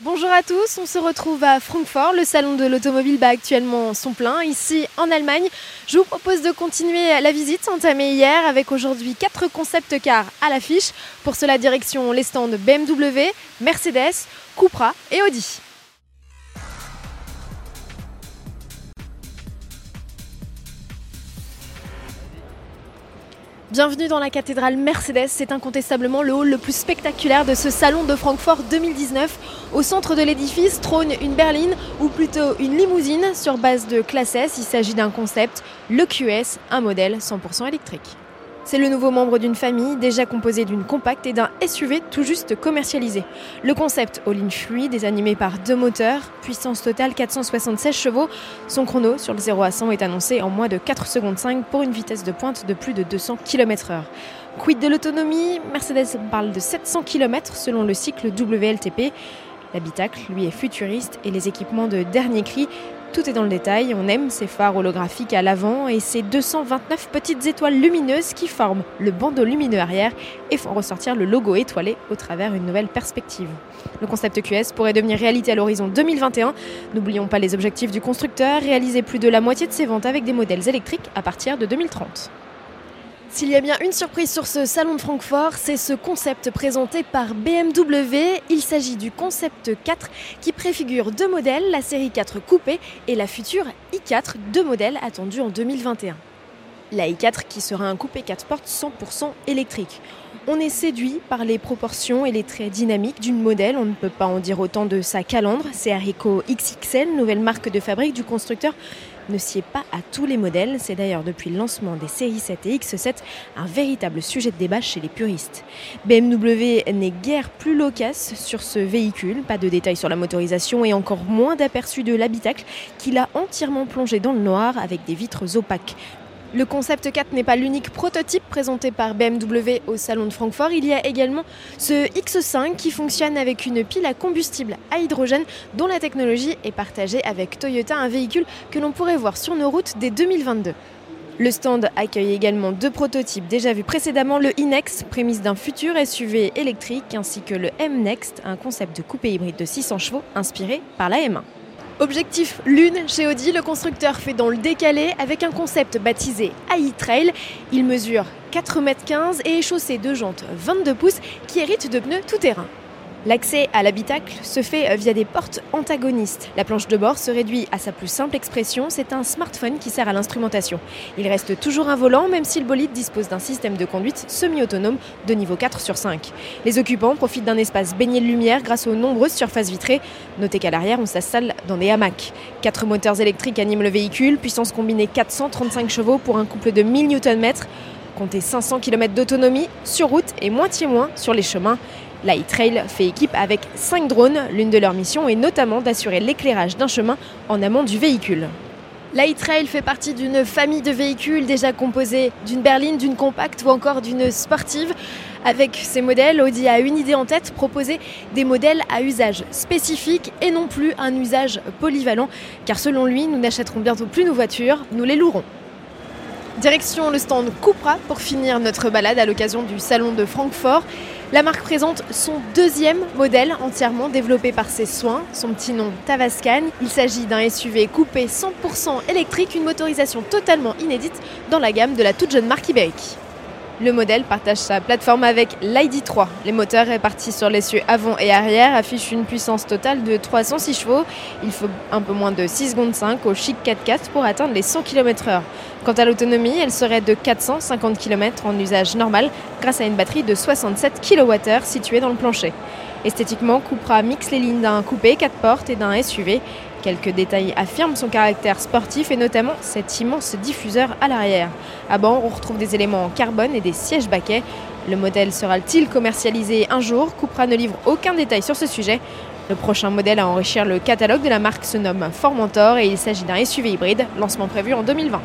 Bonjour à tous, on se retrouve à Francfort. Le salon de l'automobile bat actuellement son plein ici en Allemagne. Je vous propose de continuer la visite entamée hier avec aujourd'hui quatre concept cars à l'affiche. Pour cela, direction les stands BMW, Mercedes, Cupra et Audi. Bienvenue dans la cathédrale Mercedes, c'est incontestablement le hall le plus spectaculaire de ce salon de Francfort 2019. Au centre de l'édifice trône une berline ou plutôt une limousine sur base de classe S. Il s'agit d'un concept, le QS, un modèle 100% électrique. C'est le nouveau membre d'une famille déjà composée d'une compacte et d'un SUV tout juste commercialisé. Le concept all-in fluide est animé par deux moteurs, puissance totale 476 chevaux. Son chrono sur le 0 à 100 est annoncé en moins de 4 secondes 5 pour une vitesse de pointe de plus de 200 km/h. Quid de l'autonomie? Mercedes parle de 700 km selon le cycle WLTP. L'habitacle, lui, est futuriste et les équipements de dernier cri tout est dans le détail, on aime ces phares holographiques à l'avant et ces 229 petites étoiles lumineuses qui forment le bandeau lumineux arrière et font ressortir le logo étoilé au travers une nouvelle perspective. Le concept QS pourrait devenir réalité à l'horizon 2021. N'oublions pas les objectifs du constructeur, réaliser plus de la moitié de ses ventes avec des modèles électriques à partir de 2030. S'il y a bien une surprise sur ce salon de Francfort, c'est ce concept présenté par BMW. Il s'agit du concept 4 qui préfigure deux modèles, la série 4 coupée et la future i4, deux modèles attendus en 2021. La i4 qui sera un coupé 4 portes 100% électrique. On est séduit par les proportions et les traits dynamiques d'une modèle, on ne peut pas en dire autant de sa calandre, c'est Arico XXL, nouvelle marque de fabrique du constructeur ne sied pas à tous les modèles. C'est d'ailleurs depuis le lancement des séries 7 et X7 un véritable sujet de débat chez les puristes. BMW n'est guère plus loquace sur ce véhicule, pas de détails sur la motorisation et encore moins d'aperçus de l'habitacle qu'il a entièrement plongé dans le noir avec des vitres opaques. Le concept 4 n'est pas l'unique prototype présenté par BMW au salon de Francfort. Il y a également ce X5 qui fonctionne avec une pile à combustible à hydrogène dont la technologie est partagée avec Toyota, un véhicule que l'on pourrait voir sur nos routes dès 2022. Le stand accueille également deux prototypes déjà vus précédemment, le e-Next, prémisse d'un futur SUV électrique, ainsi que le M-Next, un concept de coupé hybride de 600 chevaux inspiré par la M1. Objectif Lune chez Audi, le constructeur fait dans le décalé avec un concept baptisé AI Trail. Il mesure 4,15 m et est chaussé de jantes 22 pouces qui héritent de pneus tout-terrain. L'accès à l'habitacle se fait via des portes antagonistes. La planche de bord se réduit à sa plus simple expression, c'est un smartphone qui sert à l'instrumentation. Il reste toujours un volant, même si le bolide dispose d'un système de conduite semi-autonome de niveau 4 sur 5. Les occupants profitent d'un espace baigné de lumière grâce aux nombreuses surfaces vitrées. Notez qu'à l'arrière, on s'installe dans des hamacs. Quatre moteurs électriques animent le véhicule, puissance combinée 435 chevaux pour un couple de 1000 Nm. Comptez 500 km d'autonomie sur route et moitié moins sur les chemins. La e-Trail fait équipe avec 5 drones. L'une de leurs missions est notamment d'assurer l'éclairage d'un chemin en amont du véhicule. La e-Trail fait partie d'une famille de véhicules déjà composée d'une berline, d'une compacte ou encore d'une sportive. Avec ces modèles, Audi a une idée en tête, proposer des modèles à usage spécifique et non plus un usage polyvalent, car selon lui, nous n'achèterons bientôt plus nos voitures, nous les louerons. Direction le stand Cupra pour finir notre balade à l'occasion du salon de Francfort. La marque présente son deuxième modèle entièrement développé par ses soins, son petit nom Tavascan. Il s'agit d'un SUV coupé 100% électrique, une motorisation totalement inédite dans la gamme de la toute jeune marque ibérique. Le modèle partage sa plateforme avec l'ID3. Les moteurs répartis sur l'essieu avant et arrière affichent une puissance totale de 306 chevaux. Il faut un peu moins de 6 secondes 5 au chic 4x4 pour atteindre les 100 km/h. Quant à l'autonomie, elle serait de 450 km en usage normal grâce à une batterie de 67 kWh située dans le plancher. Esthétiquement, Cupra mixe les lignes d'un coupé 4 portes et d'un SUV. Quelques détails affirment son caractère sportif et notamment cet immense diffuseur à l'arrière. À bord, on retrouve des éléments en carbone et des sièges baquets. Le modèle sera-t-il commercialisé un jour Cupra ne livre aucun détail sur ce sujet. Le prochain modèle à enrichir le catalogue de la marque se nomme Formentor et il s'agit d'un SUV hybride, lancement prévu en 2020.